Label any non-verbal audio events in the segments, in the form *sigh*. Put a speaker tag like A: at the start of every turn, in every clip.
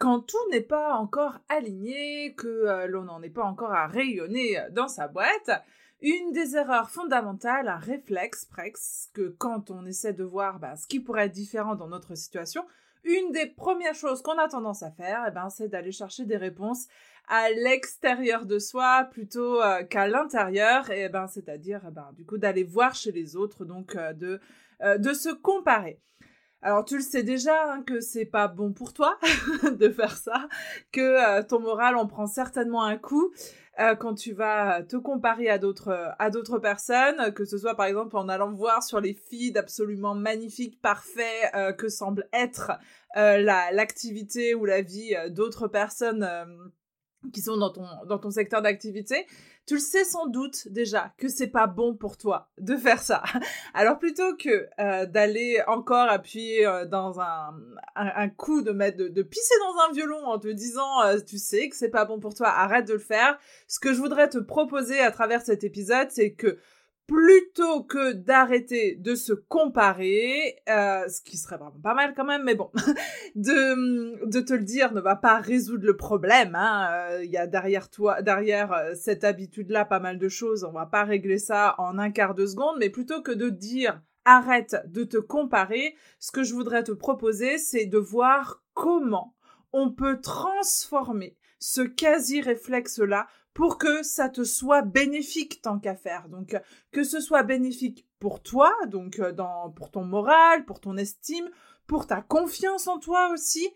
A: quand tout n'est pas encore aligné, que euh, l'on n'en est pas encore à rayonner dans sa boîte, une des erreurs fondamentales, un réflexe presque, quand on essaie de voir bah, ce qui pourrait être différent dans notre situation, une des premières choses qu'on a tendance à faire, eh ben, c'est d'aller chercher des réponses à l'extérieur de soi plutôt euh, qu'à l'intérieur, et ben, c'est-à-dire eh ben, du coup d'aller voir chez les autres, donc euh, de, euh, de se comparer. Alors tu le sais déjà hein, que c'est pas bon pour toi *laughs* de faire ça, que ton moral en prend certainement un coup quand tu vas te comparer à d'autres à d'autres personnes, que ce soit par exemple en allant voir sur les feeds absolument magnifiques, parfaits que semble être l'activité ou la vie d'autres personnes qui sont dans ton, dans ton secteur d'activité, tu le sais sans doute déjà que c'est pas bon pour toi de faire ça. *laughs* Alors plutôt que euh, d'aller encore appuyer euh, dans un, un, coup de mettre de, pisser dans un violon en te disant euh, tu sais que c'est pas bon pour toi, arrête de le faire. Ce que je voudrais te proposer à travers cet épisode, c'est que plutôt que d'arrêter de se comparer, euh, ce qui serait pas mal quand même, mais bon, *laughs* de, te le dire ne va pas résoudre le problème. Hein. Euh, il y a derrière toi, derrière euh, cette habitude-là, pas mal de choses. On va pas régler ça en un quart de seconde, mais plutôt que de dire arrête de te comparer, ce que je voudrais te proposer, c'est de voir comment on peut transformer ce quasi-réflexe-là pour que ça te soit bénéfique tant qu'à faire. Donc que ce soit bénéfique pour toi, donc euh, pour ton moral, pour ton estime, pour ta confiance en toi aussi,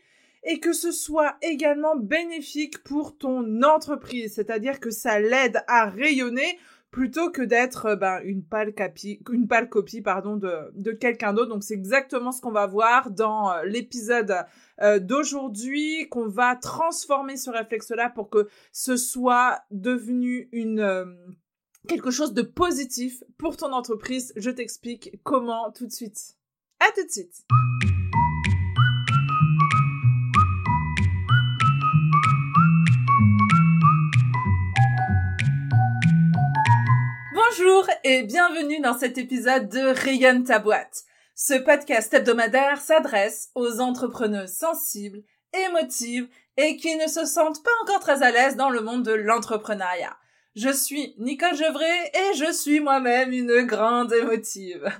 A: et que ce soit également bénéfique pour ton entreprise, c'est-à-dire que ça l'aide à rayonner plutôt que d'être euh, ben, une pâle copie, pardon, de, quelqu'un d'autre. Donc c'est exactement ce qu'on va voir dans euh, l'épisode euh, d'aujourd'hui, qu'on va transformer ce réflexe-là pour que ce soit devenu quelque chose de positif pour ton entreprise. Je t'explique comment tout de suite. À tout de suite. Bonjour et bienvenue dans cet épisode de Rayonne ta boîte. Ce podcast hebdomadaire s'adresse aux entrepreneurs sensibles, émotives et qui ne se sentent pas encore très à l'aise dans le monde de l'entrepreneuriat. Je suis Nicole Gevray et je suis moi-même une grande émotive.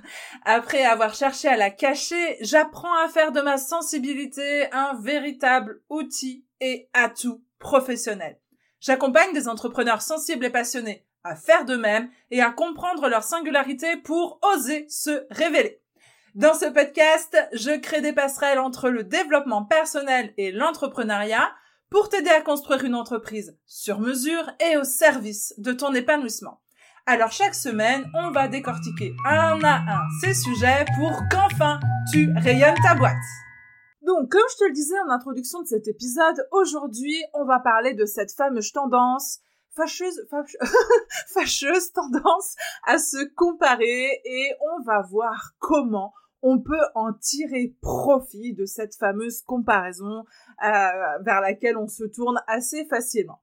A: Après avoir cherché à la cacher, j'apprends à faire de ma sensibilité un véritable outil et atout professionnel. J'accompagne des entrepreneurs sensibles et passionnés à faire de même et à comprendre leur singularité pour oser se révéler. Dans ce podcast, je crée des passerelles entre le développement personnel et l'entrepreneuriat pour t'aider à construire une entreprise sur mesure et au service de ton épanouissement. Alors chaque semaine, on va décortiquer un à un ces sujets pour qu'enfin tu rayonnes ta boîte. Donc, comme je te le disais en introduction de cet épisode, aujourd'hui, on va parler de cette fameuse tendance fâcheuse, *laughs* fâcheuse tendance à se comparer et on va voir comment on peut en tirer profit de cette fameuse comparaison euh, vers laquelle on se tourne assez facilement.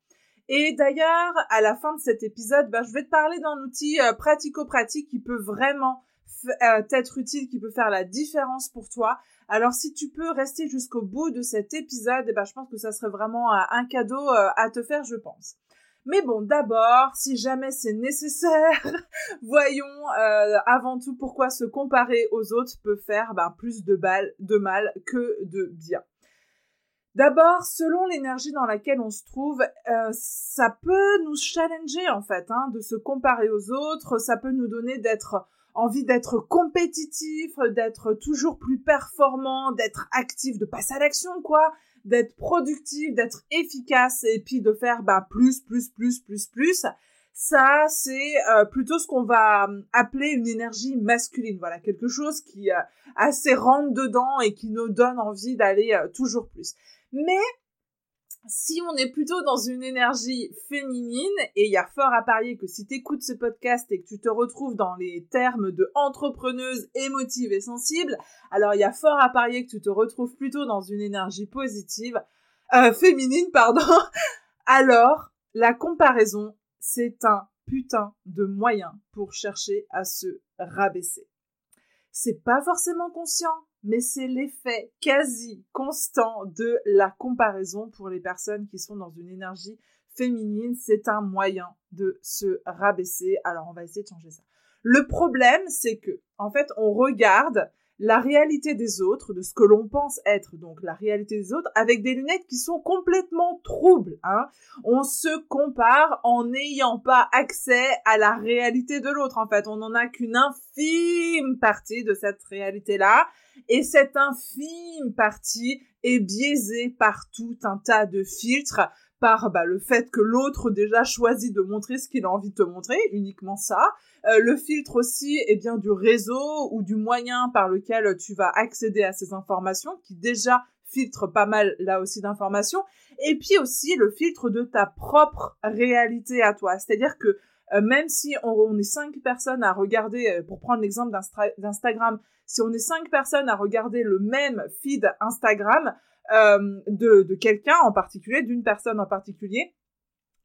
A: Et d'ailleurs, à la fin de cet épisode, ben, je vais te parler d'un outil euh, pratico-pratique qui peut vraiment euh, être utile, qui peut faire la différence pour toi. Alors si tu peux rester jusqu'au bout de cet épisode, eh ben, je pense que ça serait vraiment un cadeau à te faire, je pense. Mais bon, d'abord, si jamais c'est nécessaire, *laughs* voyons euh, avant tout pourquoi se comparer aux autres peut faire ben, plus de, de mal que de bien. D'abord, selon l'énergie dans laquelle on se trouve, euh, ça peut nous challenger en fait, hein, de se comparer aux autres. Ça peut nous donner d'être envie d'être compétitif, d'être toujours plus performant, d'être actif, de passer à l'action quoi, d'être productif, d'être efficace et puis de faire bah, plus, plus, plus, plus, plus. Ça, c'est euh, plutôt ce qu'on va hum, appeler une énergie masculine. Voilà, quelque chose qui euh, assez rentre dedans et qui nous donne envie d'aller euh, toujours plus. Mais si on est plutôt dans une énergie féminine, et il y a fort à parier que si tu écoutes ce podcast et que tu te retrouves dans les termes de entrepreneuse émotive et sensible, alors il y a fort à parier que tu te retrouves plutôt dans une énergie positive, euh, féminine, pardon. *laughs* alors, la comparaison, c'est un putain de moyen pour chercher à se rabaisser. C'est pas forcément conscient, mais c'est l'effet quasi constant de la comparaison pour les personnes qui sont dans une énergie féminine. C'est un moyen de se rabaisser. Alors, on va essayer de changer ça. Le problème, c'est que, en fait, on regarde la réalité des autres, de ce que l'on pense être donc la réalité des autres, avec des lunettes qui sont complètement troubles. Hein. On se compare en n'ayant pas accès à la réalité de l'autre. En fait, on n'en a qu'une infime partie de cette réalité-là. Et cette infime partie est biaisée par tout un tas de filtres par bah, le fait que l'autre déjà choisit de montrer ce qu'il a envie de te montrer, uniquement ça. Euh, le filtre aussi est bien du réseau ou du moyen par lequel tu vas accéder à ces informations, qui déjà filtre pas mal là aussi d'informations. Et puis aussi le filtre de ta propre réalité à toi. C'est-à-dire que euh, même si on, est cinq personnes à regarder, euh, pour prendre l'exemple d'Instagram, si on est cinq personnes à regarder le même feed Instagram, euh, de, quelqu'un en particulier, d'une personne en particulier,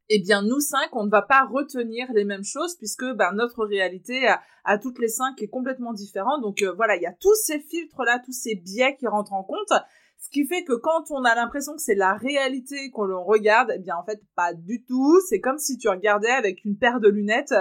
A: eh bien nous cinq, on ne va pas retenir les mêmes choses puisque ben, notre réalité à, toutes les cinq est complètement différente. Donc euh, voilà, il y a tous ces filtres-là, tous ces biais qui rentrent en compte. Ce qui fait que quand on a l'impression que c'est la réalité qu'on regarde, eh bien en fait pas du tout. C'est comme si tu regardais avec une paire de lunettes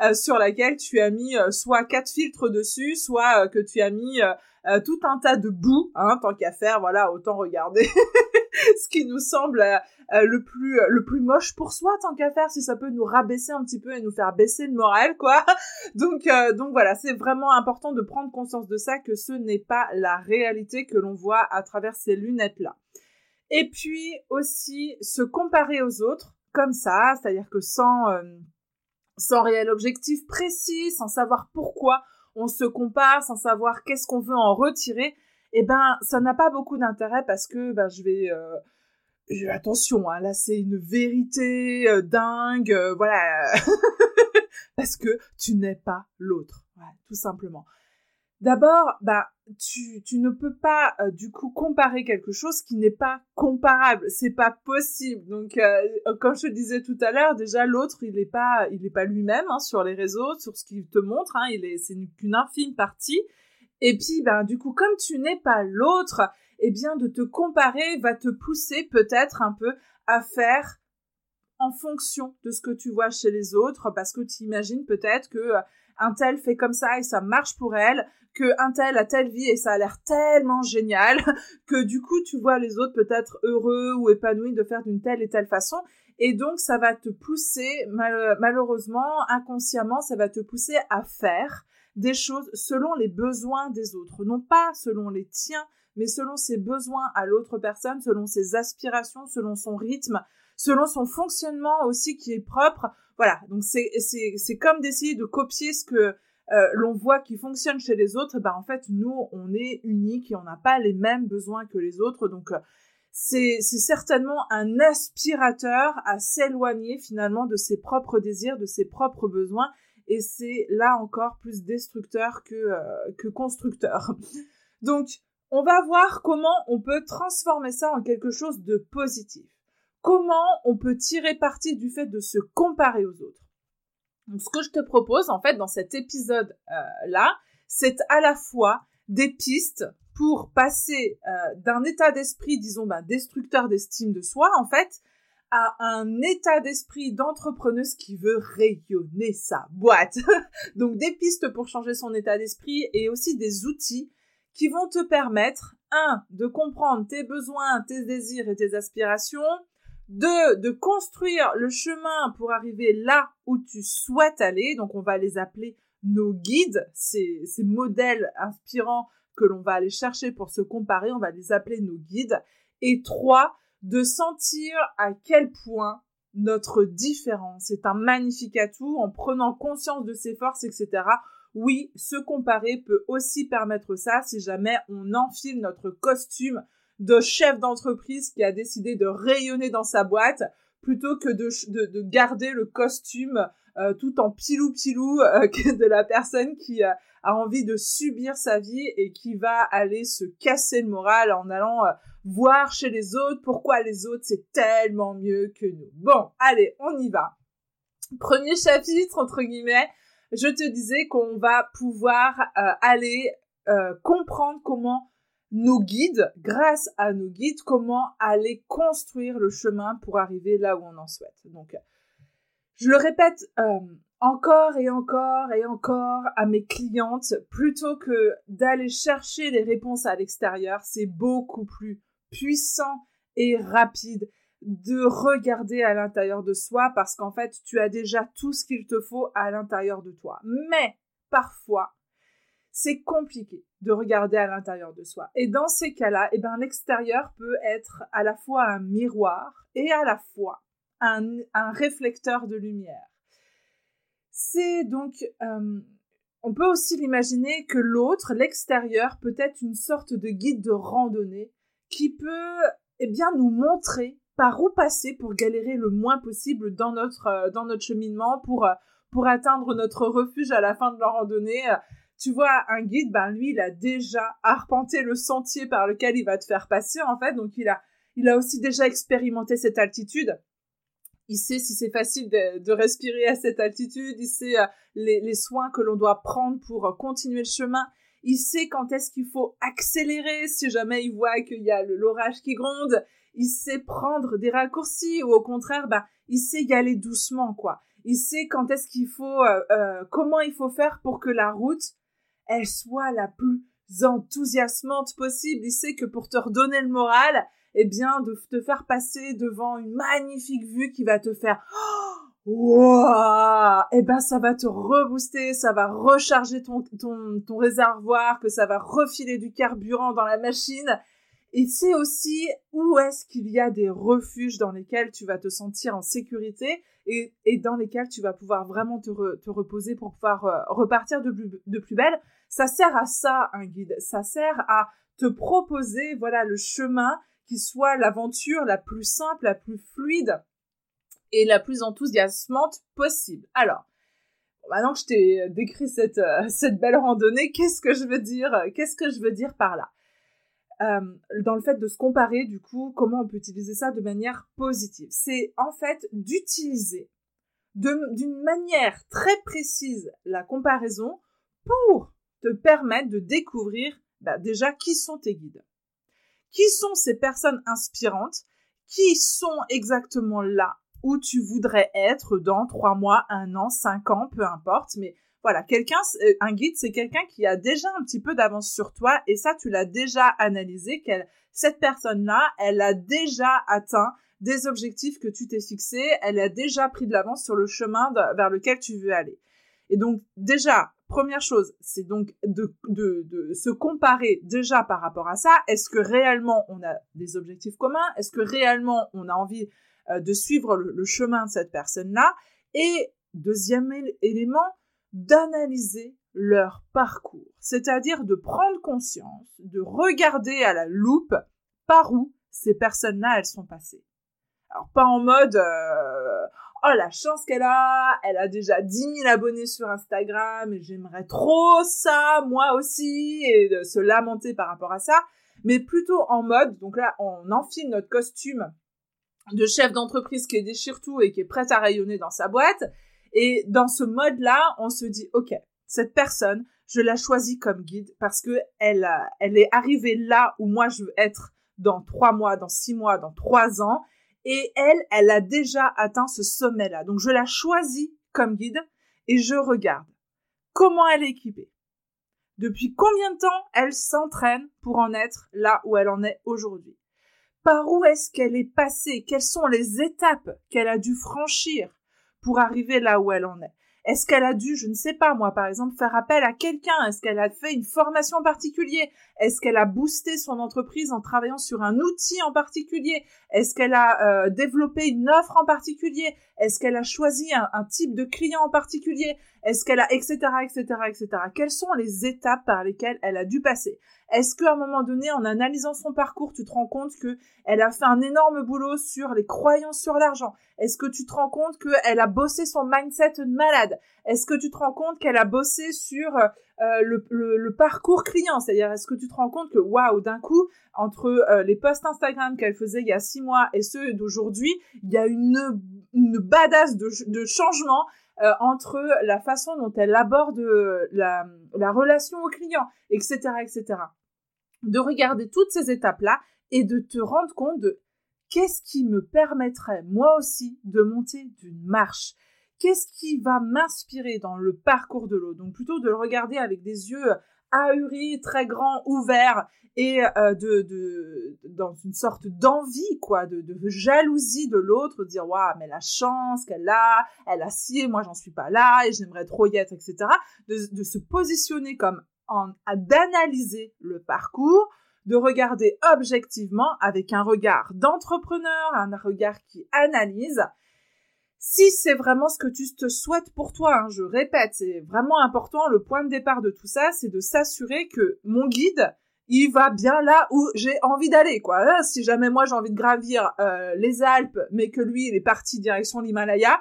A: euh, sur laquelle tu as mis soit quatre filtres dessus, soit que tu as mis euh, tout un tas de boue, hein, tant qu'à faire, voilà, autant regarder *laughs* *laughs* ce qui nous semble euh, euh, le plus le plus moche pour soi, tant qu'à faire, si ça peut nous rabaisser un petit peu et nous faire baisser le moral, quoi. *laughs* donc donc voilà, c'est vraiment important de prendre conscience de ça, que ce n'est pas la réalité que l'on voit à travers ces lunettes là. Et puis aussi se comparer aux autres comme ça, c'est-à-dire que sans sans réel objectif précis, sans savoir pourquoi on se compare sans savoir qu'est-ce qu'on veut en retirer, eh ben ça n'a pas beaucoup d'intérêt parce que ben je vais euh, attention hein, là c'est une vérité euh, dingue euh, voilà *laughs* parce que tu n'es pas l'autre tout simplement D'abord, bah, tu, tu ne peux pas du coup comparer quelque chose qui n'est pas comparable. C'est pas possible. Donc, comme je te disais tout à l'heure, déjà l'autre, il n'est pas, il est pas lui-même hein, sur les réseaux, sur ce qu'il te montre. Hein, il est, c'est qu'une infime partie. Et puis, ben, du coup, comme tu n'es pas l'autre, eh bien, de te comparer va te pousser peut-être un peu à faire en fonction de ce que tu vois chez les autres, parce que tu imagines peut-être que euh, un tel fait comme ça et ça marche pour elle, que un tel a telle vie et ça a l'air tellement génial *laughs* que du coup tu vois les autres peut-être heureux ou épanouis de faire d'une telle et telle façon et donc ça va te pousser malheureusement inconsciemment ça va te pousser à faire des choses selon les besoins des autres. Non pas selon les tiens mais selon ses besoins à l'autre personne selon ses aspirations selon son rythme selon son fonctionnement aussi qui est propre. Voilà. Donc c'est comme d'essayer de copier ce que euh, l'on voit qui fonctionne chez les autres, ben en fait nous on est unique et on n'a pas les mêmes besoins que les autres, donc euh, c'est certainement un aspirateur à s'éloigner finalement de ses propres désirs, de ses propres besoins, et c'est là encore plus destructeur que, euh, que constructeur. *laughs* Donc on va voir comment on peut transformer ça en quelque chose de positif. Comment on peut tirer parti du fait de se comparer aux autres. Donc, ce que je te propose, en fait, dans cet épisode-là, euh, c'est à la fois des pistes pour passer euh, d'un état d'esprit, disons, ben, destructeur d'estime de soi, en fait, à un état d'esprit d'entrepreneuse qui veut rayonner sa boîte. *laughs* Donc, des pistes pour changer son état d'esprit et aussi des outils qui vont te permettre, un, de comprendre tes besoins, tes désirs et tes aspirations, deux, de construire le chemin pour arriver là où tu souhaites aller. Donc, on va les appeler nos guides, ces modèles inspirants que l'on va aller chercher pour se comparer. On va les appeler nos guides. Et trois, de sentir à quel point notre différence est un magnifique atout en prenant conscience de ses forces, etc. Oui, se comparer peut aussi permettre ça si jamais on enfile notre costume de chef d'entreprise qui a décidé de rayonner dans sa boîte plutôt que de, de, garder le costume euh, tout en pilou-pilou euh, *laughs* de la personne qui euh, a envie de subir sa vie et qui va aller se casser le moral en allant voir chez les autres pourquoi les autres c'est tellement mieux que nous. Bon, allez, on y va. Premier chapitre, entre guillemets, je te disais qu'on va pouvoir aller comprendre comment nos guides, grâce à nos guides, comment aller construire le chemin pour arriver là où on en souhaite. Donc, je le répète euh, encore et encore et encore à mes clientes, plutôt que d'aller chercher les réponses à l'extérieur, c'est beaucoup plus puissant et rapide de regarder à l'intérieur de soi parce qu'en fait, tu as déjà tout ce qu'il te faut à l'intérieur de toi. Mais parfois, c'est compliqué de regarder à l'intérieur de soi. Et dans ces cas-là, eh ben, l'extérieur peut être à la fois un miroir et à la fois un, réflecteur de lumière. C'est donc, euh, on peut aussi l'imaginer que l'autre, l'extérieur, peut être une sorte de guide de randonnée qui peut, eh bien, nous montrer par où passer pour galérer le moins possible dans notre, euh, dans notre cheminement, pour, euh, pour atteindre notre refuge à la fin de la randonnée tu vois, un guide, ben lui, il a déjà arpenté le sentier par lequel il va te faire passer, en fait. Donc, il a, il a aussi déjà expérimenté cette altitude. Il sait si c'est facile de, respirer à cette altitude. Il sait euh, les, soins que l'on doit prendre pour euh, continuer le chemin. Il sait quand est-ce qu'il faut accélérer si jamais il voit qu'il y a l'orage qui gronde. Il sait prendre des raccourcis ou au contraire, ben, il sait y aller doucement, quoi. Il sait quand est-ce qu'il faut, euh, comment il faut faire pour que la route elle soit la plus enthousiasmante possible. Il sait que pour te redonner le moral, eh bien, de te faire passer devant une magnifique vue qui va te faire *gasps* Wow Eh ben, ça va te rebooster, ça va recharger ton, ton, ton réservoir, que ça va refiler du carburant dans la machine. Et c'est aussi où est-ce qu'il y a des refuges dans lesquels tu vas te sentir en sécurité et, et dans lesquels tu vas pouvoir vraiment te, te reposer pour pouvoir euh, repartir de plus, de plus belle. Ça sert à ça, un guide. Ça sert à te proposer, voilà, le chemin qui soit l'aventure la plus simple, la plus fluide et la plus enthousiasmante possible. Alors, maintenant que je t'ai décrit cette, euh, *laughs* cette belle randonnée, qu'est-ce que je veux dire Qu'est-ce que je veux dire par là? Euh, dans le fait de se comparer, du coup, comment on peut utiliser ça de manière positive? C'est en fait d'utiliser d'une manière très précise la comparaison pour te permettre de découvrir bah, déjà qui sont tes guides. Qui sont ces personnes inspirantes qui sont exactement là où tu voudrais être dans trois mois, un an, cinq ans, peu importe, mais voilà, quelqu'un, euh, un guide, c'est quelqu'un qui a déjà un petit peu d'avance sur toi et ça, tu l'as déjà analysé. Qu'elle, cette personne-là, elle a déjà atteint des objectifs que tu t'es fixés. Elle a déjà pris de l'avance sur le chemin vers lequel tu veux aller. Et donc, déjà, première chose, c'est donc de, se comparer déjà par rapport à ça. Est-ce que réellement on a des objectifs communs? Est-ce que réellement on a envie euh, de suivre le chemin de cette personne-là? Et deuxième élément, d'analyser leur parcours, c'est-à-dire de prendre conscience, de regarder à la loupe par où ces personnes-là, elles sont passées. Alors pas en mode euh, oh la chance qu'elle a, elle a déjà 10 000 abonnés sur Instagram j'aimerais trop ça moi aussi et de se lamenter par rapport à ça, mais plutôt en mode donc là on enfile notre costume de chef d'entreprise qui déchire tout et qui est prête à rayonner dans sa boîte. Et dans ce mode-là, on se dit, OK, cette personne, je la choisis comme guide parce que elle, elle est arrivée là où moi je veux être dans trois mois, dans six mois, dans trois ans. Et elle, elle a déjà atteint ce sommet-là. Donc je la choisis comme guide et je regarde comment elle est équipée? Depuis combien de temps elle s'entraîne pour en être là où elle en est aujourd'hui? Par où est-ce qu'elle est passée? Quelles sont les étapes qu'elle a dû franchir pour arriver là où elle en est? Est-ce qu'elle a dû, je ne sais pas moi, par exemple, faire appel à quelqu'un? Est-ce qu'elle a fait une formation en particulier? Est-ce qu'elle a boosté son entreprise en travaillant sur un outil en particulier? Est-ce qu'elle a euh, développé une offre en particulier? Est-ce qu'elle a choisi un, type de client en particulier? Est-ce qu'elle a, etc., etc., etc. Quelles sont les étapes par lesquelles elle a dû passer? Est-ce qu'à un moment donné, en analysant son parcours, tu te rends compte que elle a fait un énorme boulot sur les croyances sur l'argent? Est-ce que tu te rends compte qu'elle a bossé son mindset de malade? Est-ce que tu te rends compte qu'elle a bossé sur euh, le, parcours client? C'est-à-dire, est-ce que tu te rends compte que, waouh, d'un coup, entre euh, les posts Instagram qu'elle faisait il y a six mois et ceux d'aujourd'hui, il y a une, une badass de, changement euh, entre la façon dont elle aborde la, la relation au client, etc., etc. de regarder toutes ces étapes-là et de te rendre compte de qu'est-ce qui me permettrait moi aussi de monter d'une marche Qu'est-ce qui va m'inspirer dans le parcours de l'eau? Donc plutôt de le regarder avec des yeux ahuris, très grands, ouverts et euh, de, de, dans une sorte d'envie, quoi, de, de, jalousie de l'autre, dire waouh, mais la chance qu'elle a, elle a si et moi j'en suis pas là et j'aimerais trop y être, etc. De se positionner comme en, d'analyser le parcours, de regarder objectivement avec un regard d'entrepreneur, un regard qui analyse. Si c'est vraiment ce que tu te souhaites pour toi, hein, je répète, c'est vraiment important, le point de départ de tout ça, c'est de s'assurer que mon guide, il va bien là où j'ai envie d'aller, quoi. Hein, si jamais moi j'ai envie de gravir euh, les Alpes, mais que lui, il est parti direction l'Himalaya,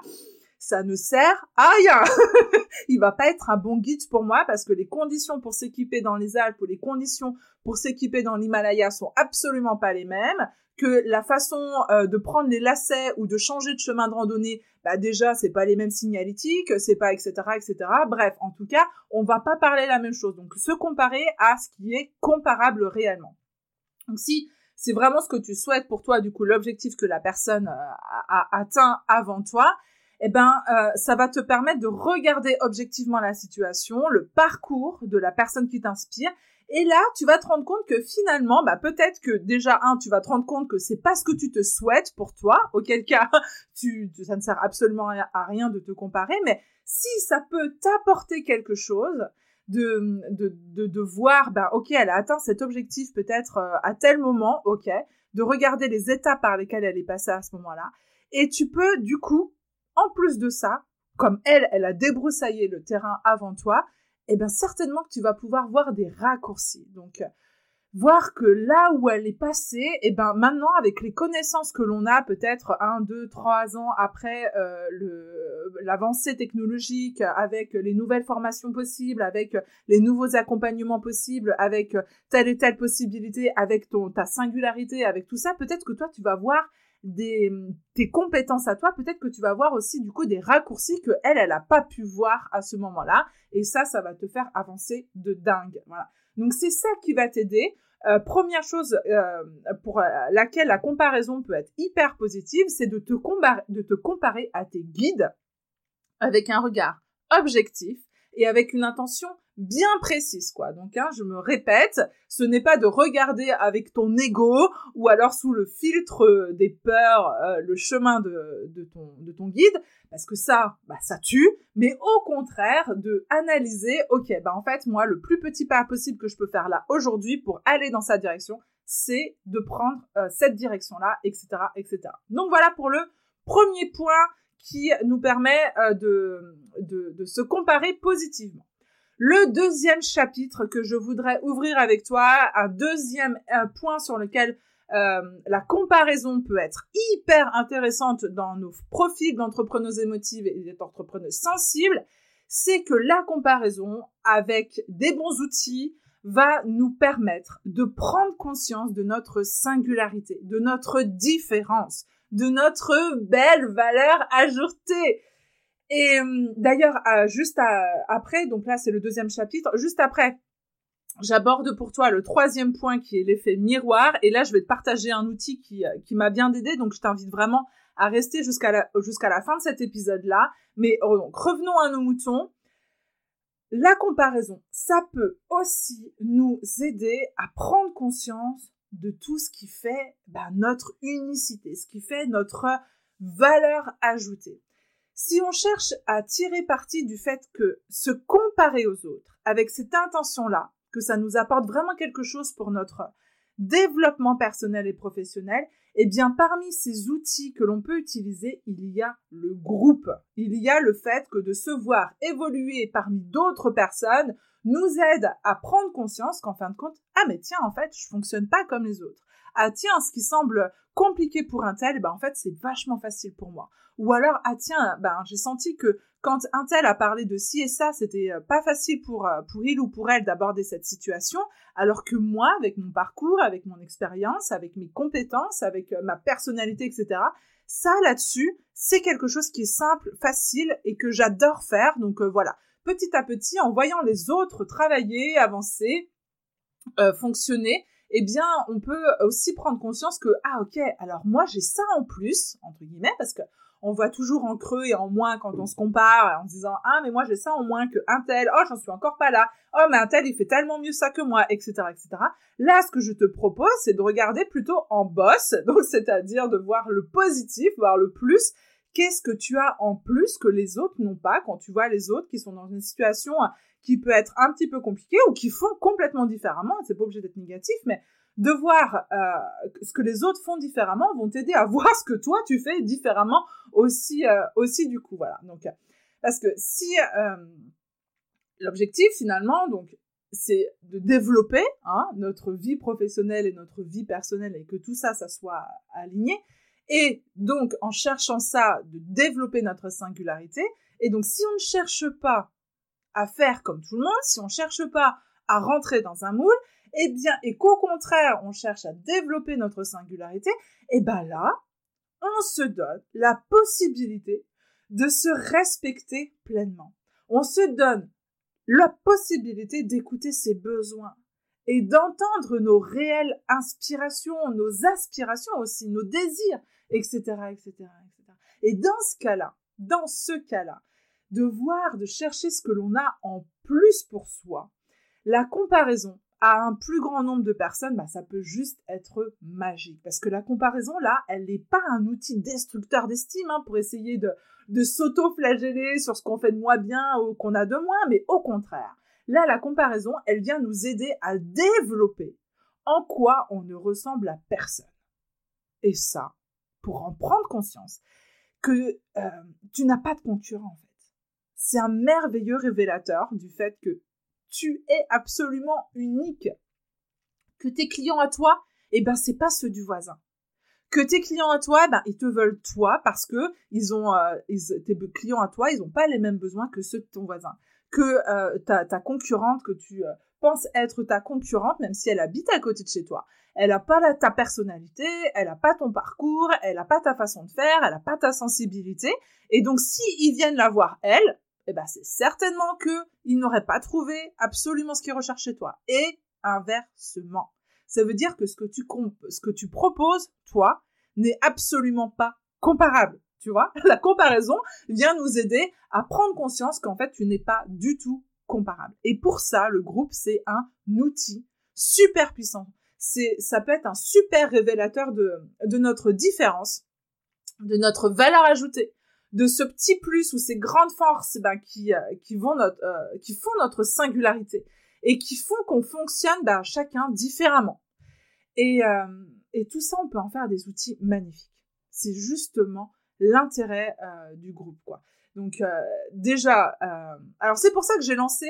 A: ça ne sert à rien. *laughs* il va pas être un bon guide pour moi parce que les conditions pour s'équiper dans les Alpes ou les conditions pour s'équiper dans l'Himalaya sont absolument pas les mêmes que la façon euh, de prendre les lacets ou de changer de chemin de randonnée, bah déjà c'est pas les mêmes signalétiques, c'est pas etc etc. Bref, en tout cas, on va pas parler la même chose. Donc se comparer à ce qui est comparable réellement. Donc si c'est vraiment ce que tu souhaites pour toi, du coup l'objectif que la personne euh, a, atteint avant toi, eh ben, euh, ça va te permettre de regarder objectivement la situation, le parcours de la personne qui t'inspire. Et là, tu vas te rendre compte que finalement, bah, peut-être que déjà, un, tu vas te rendre compte que c'est pas ce que tu te souhaites pour toi, *laughs* auquel cas, tu, ça ne sert absolument à rien de te comparer, mais si ça peut t'apporter quelque chose, de, de, de, de, voir, bah, ok, elle a atteint cet objectif peut-être euh, à tel moment, ok, de regarder les étapes par lesquelles elle est passée à ce moment-là. Et tu peux, du coup, en plus de ça, comme elle, elle a débroussaillé le terrain avant toi, eh bien certainement que tu vas pouvoir voir des raccourcis. Donc, euh, voir que là où elle est passée, eh ben maintenant avec les connaissances que l'on a, peut-être un, deux, trois ans après euh, l'avancée technologique, avec les nouvelles formations possibles, avec les nouveaux accompagnements possibles, avec telle et telle possibilité, avec ton ta singularité, avec tout ça, peut-être que toi tu vas voir des, tes compétences à toi, peut-être que tu vas voir aussi du coup des raccourcis que elle, elle a pas pu voir à ce moment-là. Et ça, ça va te faire avancer de dingue. Voilà. Donc c'est ça qui va t'aider. Euh, première chose euh, pour euh, laquelle la comparaison peut être hyper positive, c'est de te, de te comparer à tes guides avec un regard objectif et avec une intention bien précise, quoi. Donc, hein, je me répète, ce n'est pas de regarder avec ton ego ou alors sous le filtre euh, des peurs euh, le chemin de, ton, de ton guide, parce que ça, bah, ça tue, mais au contraire, de analyser, ok, bah, en fait, moi, le plus petit pas possible que je peux faire là aujourd'hui pour aller dans sa direction, c'est de prendre euh, cette direction-là, etc., etc. Donc, voilà pour le premier point qui nous permet de se comparer positivement. Le deuxième chapitre que je voudrais ouvrir avec toi, un deuxième point sur lequel euh, la comparaison peut être hyper intéressante dans nos profils d'entrepreneurs émotives et d'entrepreneurs sensibles, c'est que la comparaison avec des bons outils va nous permettre de prendre conscience de notre singularité, de notre différence, de notre belle valeur ajoutée. Et euh, d'ailleurs, juste après, donc là c'est le deuxième chapitre, juste après, j'aborde pour toi le troisième point qui est l'effet miroir. Et là, je vais te partager un outil qui, euh, qui m'a bien aidé, donc je t'invite vraiment à rester jusqu'à la, la fin de cet épisode-là. Mais donc, revenons à nos moutons. La comparaison, ça peut aussi nous aider à prendre conscience de tout ce qui fait bah, notre unicité, ce qui fait notre valeur ajoutée. Si on cherche à tirer parti du fait que se comparer aux autres avec cette intention-là, que ça nous apporte vraiment quelque chose pour notre développement personnel et professionnel, eh bien parmi ces outils que l'on peut utiliser, il y a le groupe. Il y a le fait que de se voir évoluer parmi d'autres personnes nous aide à prendre conscience qu'en fin de compte, ah mais tiens, en fait, je fonctionne pas comme les autres. Ah tiens, ce qui semble compliqué pour un tel, ben en fait, c'est vachement facile pour moi. Ou alors, ah tiens, ben, j'ai senti que quand un tel a parlé de ci et ça, c'était euh, pas facile pour, euh, pour il ou pour elle d'aborder cette situation, alors que moi, avec mon parcours, avec mon expérience, avec mes compétences, avec euh, ma personnalité, etc., ça là-dessus, c'est quelque chose qui est simple, facile et que j'adore faire. Donc voilà, petit à petit, en voyant les autres travailler, avancer, fonctionner, eh bien, on peut aussi prendre conscience que, ah, ok, alors moi, j'ai ça en plus, entre guillemets, parce que on voit toujours en creux et en moins quand on se compare, en se disant, ah, mais moi, j'ai ça en moins que un tel, oh, j'en suis encore pas là, oh, mais un tel, il fait tellement mieux ça que moi, etc., etc. Là, ce que je te propose, c'est de regarder plutôt en boss, *laughs* donc, c'est-à-dire de voir le positif, voir le plus, qu'est-ce que tu as en plus que les autres n'ont pas quand tu vois les autres qui sont dans une situation qui peut être un petit peu compliqué ou qui font complètement différemment. C'est pas obligé d'être négatif, mais de voir euh, ce que les autres font différemment vont t'aider à *laughs* voir ce que toi tu fais différemment aussi euh, aussi du coup voilà donc parce que si euh, l'objectif finalement donc c'est de développer hein, notre vie professionnelle et notre vie personnelle et que tout ça ça soit aligné et donc en cherchant ça de développer notre singularité et donc si on ne cherche pas à faire comme tout le monde, si on cherche pas à rentrer dans un moule, eh bien, et qu'au contraire, on cherche à développer notre singularité, eh ben là, on se donne la possibilité de se respecter pleinement. On se donne la possibilité d'écouter ses besoins et d'entendre nos réelles inspirations, nos aspirations aussi, nos désirs, etc., etc., etc. Et dans ce cas-là, dans ce cas-là, de voir, de chercher ce que l'on a en plus pour soi, la comparaison à un plus grand nombre de personnes, bah, ça peut juste être magique. Parce que la comparaison, là, elle n'est pas un outil destructeur d'estime hein, pour essayer de, de s'auto-flageller sur ce qu'on fait de moins bien ou qu'on a de moins, mais au contraire. Là, la comparaison, elle vient nous aider à développer en quoi on ne ressemble à personne. Et ça, pour en prendre conscience, que euh, tu n'as pas de concurrent en fait c'est un merveilleux révélateur du fait que tu es absolument unique. Que tes clients à toi, eh ben, c'est pas ceux du voisin. Que tes clients à toi, ben, ils te veulent toi parce que ils ont, euh, tes clients à toi, ils n'ont pas les mêmes besoins que ceux de ton voisin. Que euh, ta, concurrente, que tu euh, penses être ta concurrente, même si elle habite à côté de chez toi, elle n'a pas ta personnalité, elle n'a pas ton parcours, elle n'a pas ta façon de faire, elle n'a pas ta sensibilité. Et donc, si ils viennent la voir, elle, eh ben c'est certainement que il n'aurait pas trouvé absolument ce qu'il recherche chez toi. Et inversement. Ça veut dire que ce que tu, ce que tu proposes, toi, n'est absolument pas comparable. Tu vois, *laughs* la comparaison vient nous aider à prendre conscience qu'en fait, tu n'es pas du tout comparable. Et pour ça, le groupe, c'est un outil super puissant. C'est, ça peut être un super révélateur de, de notre différence, de notre valeur ajoutée, de ce petit plus ou ces grandes forces ben, qui, euh, euh, qui font notre singularité et qui font qu'on fonctionne ben, chacun différemment. Et, euh, et tout ça, on peut en faire des outils magnifiques. C'est justement l'intérêt du groupe, quoi. Donc déjà, alors c'est pour ça que j'ai lancé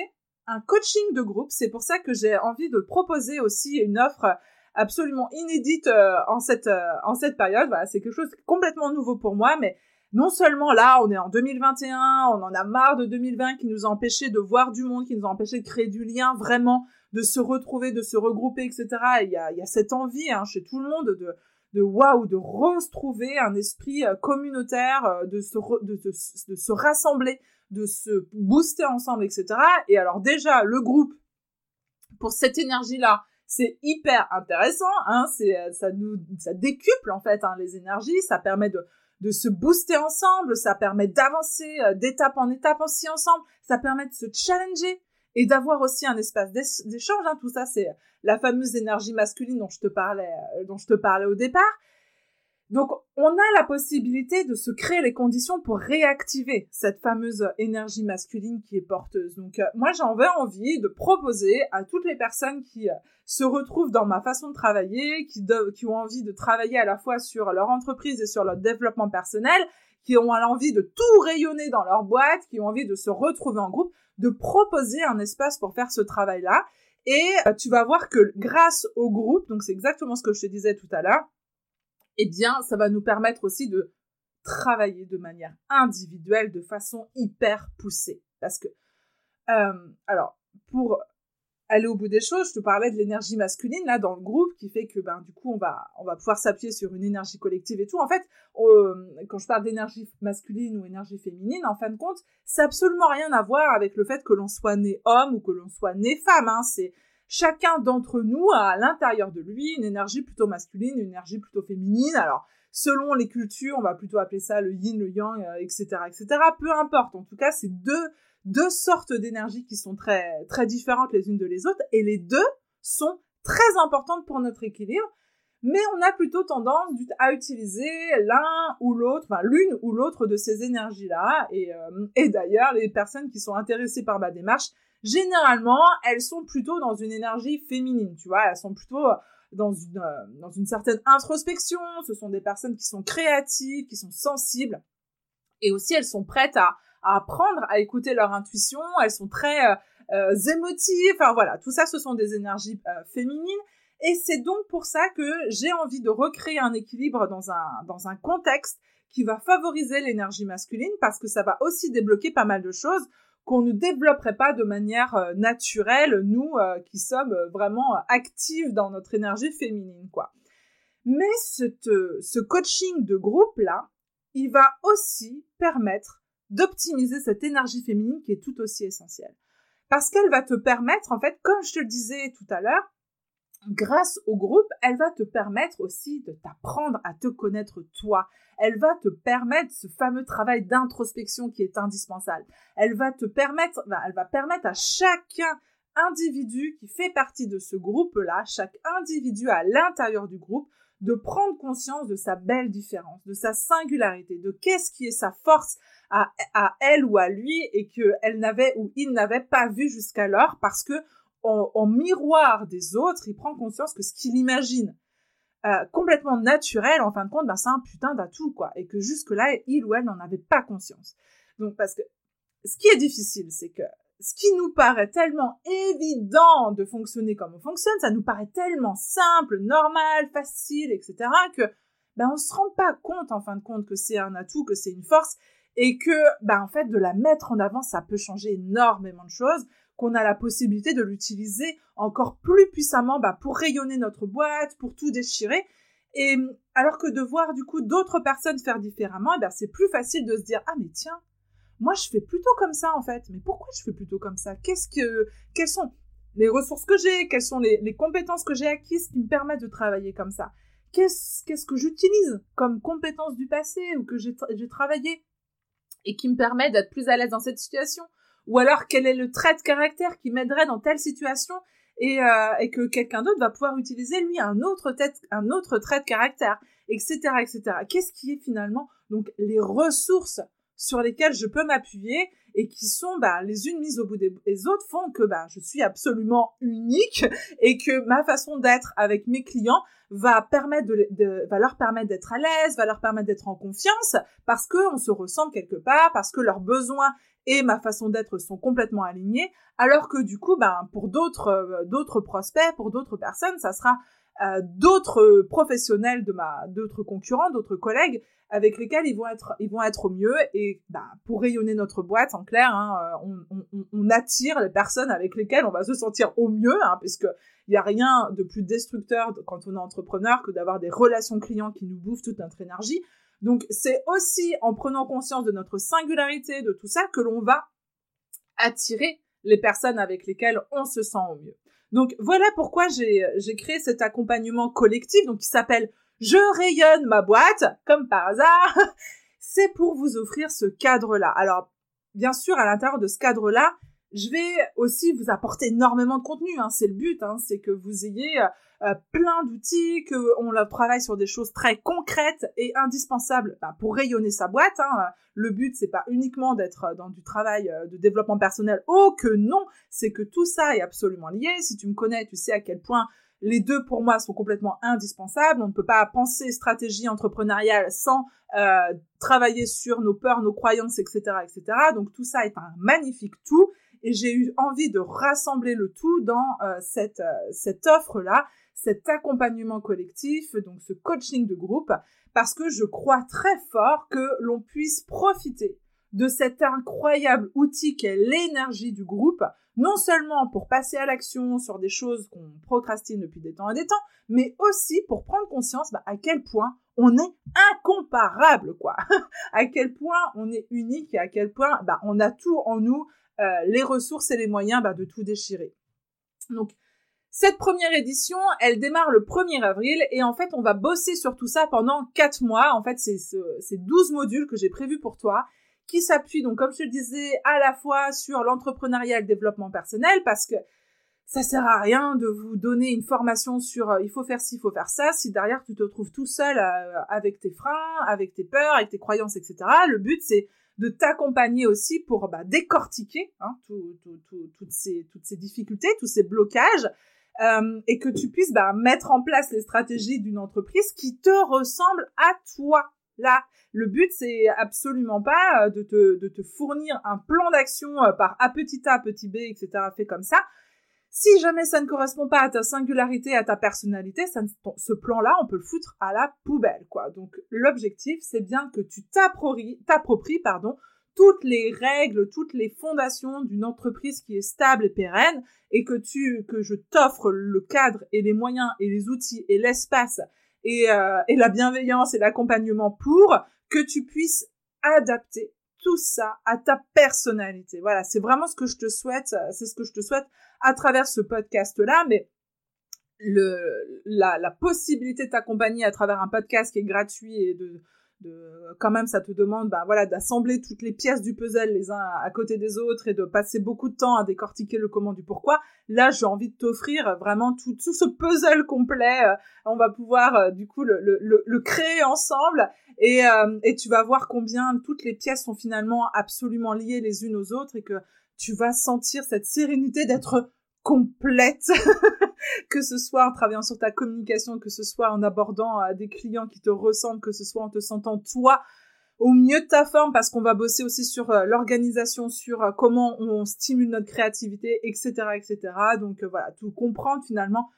A: un coaching de groupe. C'est pour ça que j'ai envie de proposer aussi une offre absolument inédite en cette en cette période. Voilà, c'est quelque chose complètement nouveau pour moi, mais non seulement là, on est en 2021, on en a marre de 2020 qui nous a empêché de voir du monde, qui nous a empêché de créer du lien vraiment, de se retrouver, de se regrouper, etc. il y a, cette envie hein, chez tout le monde de de waouh, de retrouver un esprit euh, communautaire, euh, de se, rassembler, de se booster ensemble, etc. Et alors déjà, le groupe, pour cette énergie-là, c'est hyper intéressant, hein, c'est, ça nous, décuple en fait hein, les énergies, ça permet de, de se booster ensemble, ça permet d'avancer euh, d'étape en étape aussi ensemble, ça permet de se challenger et d'avoir aussi un espace d'échange. Hein. Tout ça, c'est la fameuse énergie masculine dont je te parlais, euh, dont je te parlais au départ. Donc, on a la possibilité de se créer les conditions pour réactiver cette fameuse énergie masculine qui est porteuse. Donc, euh, moi, veux envie de proposer à toutes les personnes qui euh, se retrouvent dans ma façon de travailler, qui, qui ont envie de travailler à la fois sur leur entreprise et sur leur développement personnel, qui ont envie de tout rayonner dans leur boîte, qui ont envie de se retrouver en groupe, de proposer un espace pour faire ce travail-là. Et euh, tu vas voir que grâce au groupe, donc c'est exactement ce que je te disais tout à l'heure, eh bien, ça va nous permettre aussi de travailler de manière individuelle, de façon hyper poussée. Parce que, euh, alors, pour aller au bout des choses, je te parlais de l'énergie masculine là dans le groupe qui fait que ben du coup on va pouvoir s'appuyer sur une énergie collective et tout. En fait, quand je parle d'énergie masculine ou énergie féminine, en fin de compte, c'est absolument rien à voir avec le fait que l'on soit né homme ou que l'on soit né femme. Hein. C'est chacun d'entre nous a à l'intérieur de lui une énergie plutôt masculine, une énergie plutôt féminine. Alors, selon les cultures, on va plutôt appeler ça le yin, le yang, etc., euh, etc. Peu importe. En tout cas, c'est deux, deux sortes d'énergies qui sont très, très différentes les unes de les autres et les deux sont très importantes pour notre équilibre mais on a plutôt tendance à utiliser l'un ou l'autre, enfin l'une ou l'autre de ces énergies-là. Et, euh, et d'ailleurs, les personnes qui sont intéressées par ma démarche, généralement, elles sont plutôt dans une énergie féminine, tu vois, elles sont plutôt dans une, euh, dans une certaine introspection, ce sont des personnes qui sont créatives, qui sont sensibles, et aussi elles sont prêtes à, à apprendre à écouter leur intuition, elles sont très euh, euh émotives, enfin voilà, tout ça ce sont des énergies féminines, et c'est donc pour ça que j'ai envie de recréer un équilibre dans un, dans un contexte qui va favoriser l'énergie masculine parce que ça va aussi débloquer pas mal de choses qu'on ne développerait pas de manière euh, naturelle, nous euh, qui sommes euh, vraiment actifs dans notre énergie féminine, quoi. Mais ce coaching de groupe-là, il va aussi permettre d'optimiser cette énergie féminine qui est tout aussi essentielle. Parce qu'elle va te permettre, en fait, comme je te le disais tout à l'heure, grâce au groupe, elle va te permettre aussi de t'apprendre à te connaître toi. Elle va te permettre ce fameux travail d'introspection qui est indispensable. Elle va te permettre, bah, elle va permettre à chacun individu qui fait partie de ce groupe-là, chaque individu à l'intérieur du groupe, de prendre conscience de sa belle différence, de sa singularité, de qu'est-ce qui est sa force à, à elle ou à lui et qu'elle n'avait ou il n'avait pas vu jusqu'alors parce que en, miroir des autres, il prend conscience que ce qu'il imagine euh, complètement naturel, en fin de compte, ben, c'est un putain d'atout, quoi. Et que jusque-là, il ou elle n'en avait pas conscience. Donc, parce que ce qui est difficile, c'est que ce qui nous paraît tellement évident de fonctionner comme on fonctionne, ça nous paraît tellement simple, normal, facile, etc., que ben, on se rend pas compte, en fin de compte, que c'est un atout, que c'est une force, et que, ben, en fait, de la mettre en avant, ça peut changer énormément de choses qu'on a la possibilité de l'utiliser encore plus puissamment bah, pour rayonner notre boîte, pour tout déchirer. Et alors que de voir du coup d'autres personnes faire différemment, eh ben, c'est plus facile de se dire ah mais tiens, moi je fais plutôt comme ça en fait. Mais pourquoi je fais plutôt comme ça? Qu'est-ce que quelles sont les ressources que j'ai? Quelles sont les, compétences que j'ai acquises qui me permettent de travailler comme ça? Qu'est-ce que j'utilise comme compétences du passé ou que j'ai travaillé et qui me permet d'être plus à l'aise dans cette situation? Ou alors quel est le trait de caractère qui m'aiderait dans telle situation et, euh, et que quelqu'un d'autre va pouvoir utiliser lui un autre, trait de caractère, etc., etc. Qu'est-ce qui est finalement donc les ressources sur lesquelles je peux m'appuyer et qui sont bah, les unes mises au bout des, autres font que bah, je suis absolument unique et que ma façon d'être avec mes clients va permettre de, leur permettre d'être à l'aise, va leur permettre d'être en confiance parce que on se ressemble quelque part, parce que leurs besoins et ma façon d'être sont complètement alignés, alors que du coup, ben, pour d'autres euh, d'autres prospects, pour d'autres personnes, ça sera euh, d'autres professionnels de ma d'autres concurrents, d'autres collègues avec lesquels ils vont être ils vont être au mieux et ben, pour rayonner notre boîte en clair, hein, euh, on, attire les personnes avec lesquelles on va se sentir au mieux, hein, puisque il y a rien de plus destructeur quand on est entrepreneur que d'avoir des relations clients qui nous bouffent toute notre énergie. Donc c'est aussi en prenant conscience de notre singularité, de tout ça, que l'on va attirer les personnes avec lesquelles on se sent au mieux. Donc voilà pourquoi j'ai créé cet accompagnement collectif, donc qui s'appelle Je rayonne ma boîte, comme par hasard. *laughs* C'est pour vous offrir ce cadre-là. Alors bien sûr, à l'intérieur de ce cadre-là, je vais aussi vous apporter énormément de contenu. Hein. C'est le but, hein. c'est que vous ayez euh, euh, plein d'outils, qu'on travaille sur des choses très concrètes et indispensables bah, pour rayonner sa boîte. Hein. Le but, c'est pas uniquement d'être dans du travail euh, de développement personnel. Oh que non, c'est que tout ça est absolument lié. Si tu me connais, tu sais à quel point les deux pour moi sont complètement indispensables. On ne peut pas penser stratégie entrepreneuriale sans euh, travailler sur nos peurs, nos croyances, etc., etc. Donc tout ça est un magnifique tout. Et j'ai eu envie de rassembler le tout dans cette, cette offre-là cet accompagnement collectif, donc ce coaching de groupe, parce que je crois très fort que l'on puisse profiter de cet incroyable outil qu'est l'énergie du groupe, non seulement pour passer à l'action sur des choses qu'on procrastine depuis des temps et des temps, mais aussi pour prendre conscience bah, à quel point on est incomparable, quoi. *laughs* à quel point on est unique et à quel point bah, on a tout en nous, euh, les ressources et les moyens bah, de tout déchirer. Donc, Cette première édition, elle démarre le 1er avril et en fait, on va bosser sur tout ça pendant 4 mois. En fait, c'est ce, 12 modules que j'ai prévus pour toi qui s'appuient donc, comme je te disais, à la fois sur l'entrepreneuriat et le développement personnel parce que ça sert à rien de vous donner une formation sur euh, il faut faire ci, il faut faire ça, si derrière tu te trouves tout seul euh, avec tes freins, avec tes peurs, avec tes croyances, etc. Le but, c'est de t'accompagner aussi pour bah, décortiquer hein, toutes, ces, toutes ces difficultés, tous ces blocages, euh, et que tu puisses bah, mettre en place les stratégies d'une entreprise qui te ressemble à toi. Là, le but, c'est absolument pas euh, de te, de te fournir un plan d'action euh, par A petit A, petit B, etc., fait comme ça. Si jamais ça ne correspond pas à ta singularité, à ta personnalité, ça, ce plan-là, on peut le foutre à la poubelle, quoi. Donc, l'objectif, c'est bien que tu t'appropries, pardon, toutes les règles, toutes les fondations d'une entreprise qui est stable et pérenne et que tu, que je t'offre le cadre et les moyens et les outils et l'espace et, euh, et la bienveillance et l'accompagnement pour que tu puisses adapter tout ça à ta personnalité. Voilà, c'est vraiment ce que je te souhaite, c'est ce que je te souhaite à travers ce podcast-là, mais la, possibilité de t'accompagner à travers un podcast qui est gratuit et de, quand même ça te demande bah voilà d'assembler toutes les pièces du puzzle les uns à, côté des autres et de passer beaucoup de temps à décortiquer le comment du pourquoi. Là j'ai envie de t'offrir vraiment tout, ce puzzle complet. On va pouvoir euh, du coup le, créer ensemble euh, et tu vas voir combien toutes les pièces sont finalement absolument liées les unes aux autres et que tu vas sentir cette sérénité d'être complète, *laughs* que ce soit en travaillant sur ta communication, que ce soit en abordant euh, des clients qui te ressemblent, que ce soit en te sentant toi au mieux de ta forme, parce qu'on va bosser aussi sur euh, l'organisation, sur euh, comment on stimule notre créativité, etc., etc. Donc voilà, tout comprendre finalement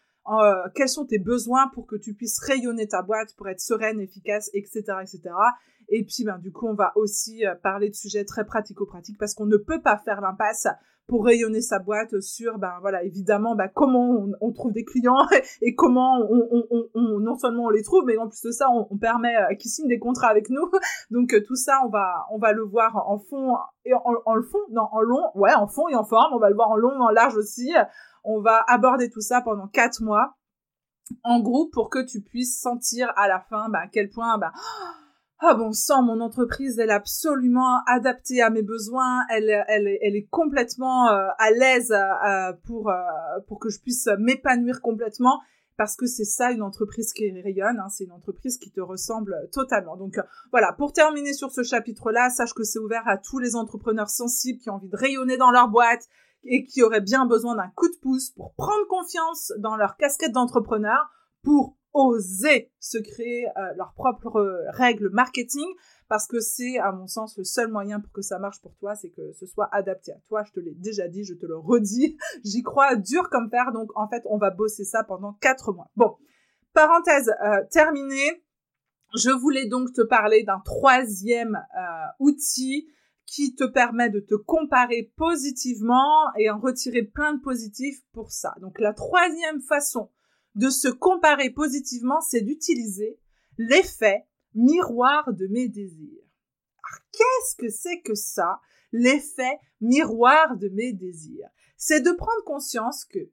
A: quels sont tes besoins pour que tu puisses rayonner ta boîte, pour être sereine, efficace, etc., etc. Et puis, ben, du coup, on va aussi parler de sujets très pratico-pratiques parce qu'on ne peut pas faire l'impasse pour rayonner sa boîte sur, ben voilà, évidemment, ben, comment on, trouve des clients *laughs* et comment on, on, on, non seulement on les trouve, mais en plus de ça, on, permet euh, qu'ils signent des contrats avec nous. *laughs* Donc euh, tout ça, on va, on va le voir en fond et en, le fond, non, en long, ouais, en fond et en forme. On va le voir en long en large aussi. On va aborder tout ça pendant quatre mois en groupe pour que tu puisses sentir à la fin ben, à quel point ben, ah bon sang, mon entreprise, elle est absolument adaptée à mes besoins, elle, elle, elle est complètement euh, à l'aise euh, pour, euh, pour que je puisse m'épanouir complètement, parce que c'est ça une entreprise qui rayonne, hein, c'est une entreprise qui te ressemble totalement. Donc voilà, pour terminer sur ce chapitre-là, sache que c'est ouvert à tous les entrepreneurs sensibles qui ont envie de rayonner dans leur boîte et qui auraient bien besoin d'un coup de pouce pour prendre confiance dans leur casquette d'entrepreneur, pour oser se créer euh, leurs propres règles marketing parce que c'est à mon sens le seul moyen pour que ça marche pour toi, c'est que ce soit adapté à toi. Je te l'ai déjà dit, je te le redis, *laughs* j'y crois dur comme fer. Donc en fait, on va bosser ça pendant quatre mois. Bon, parenthèse euh, terminée. Je voulais donc te parler d'un troisième euh, outil qui te permet de te comparer positivement et en retirer plein de positifs pour ça. Donc la troisième façon de se comparer positivement, c'est d'utiliser l'effet miroir de mes désirs. Qu'est-ce que c'est que ça, l'effet miroir de mes désirs? C'est de prendre conscience que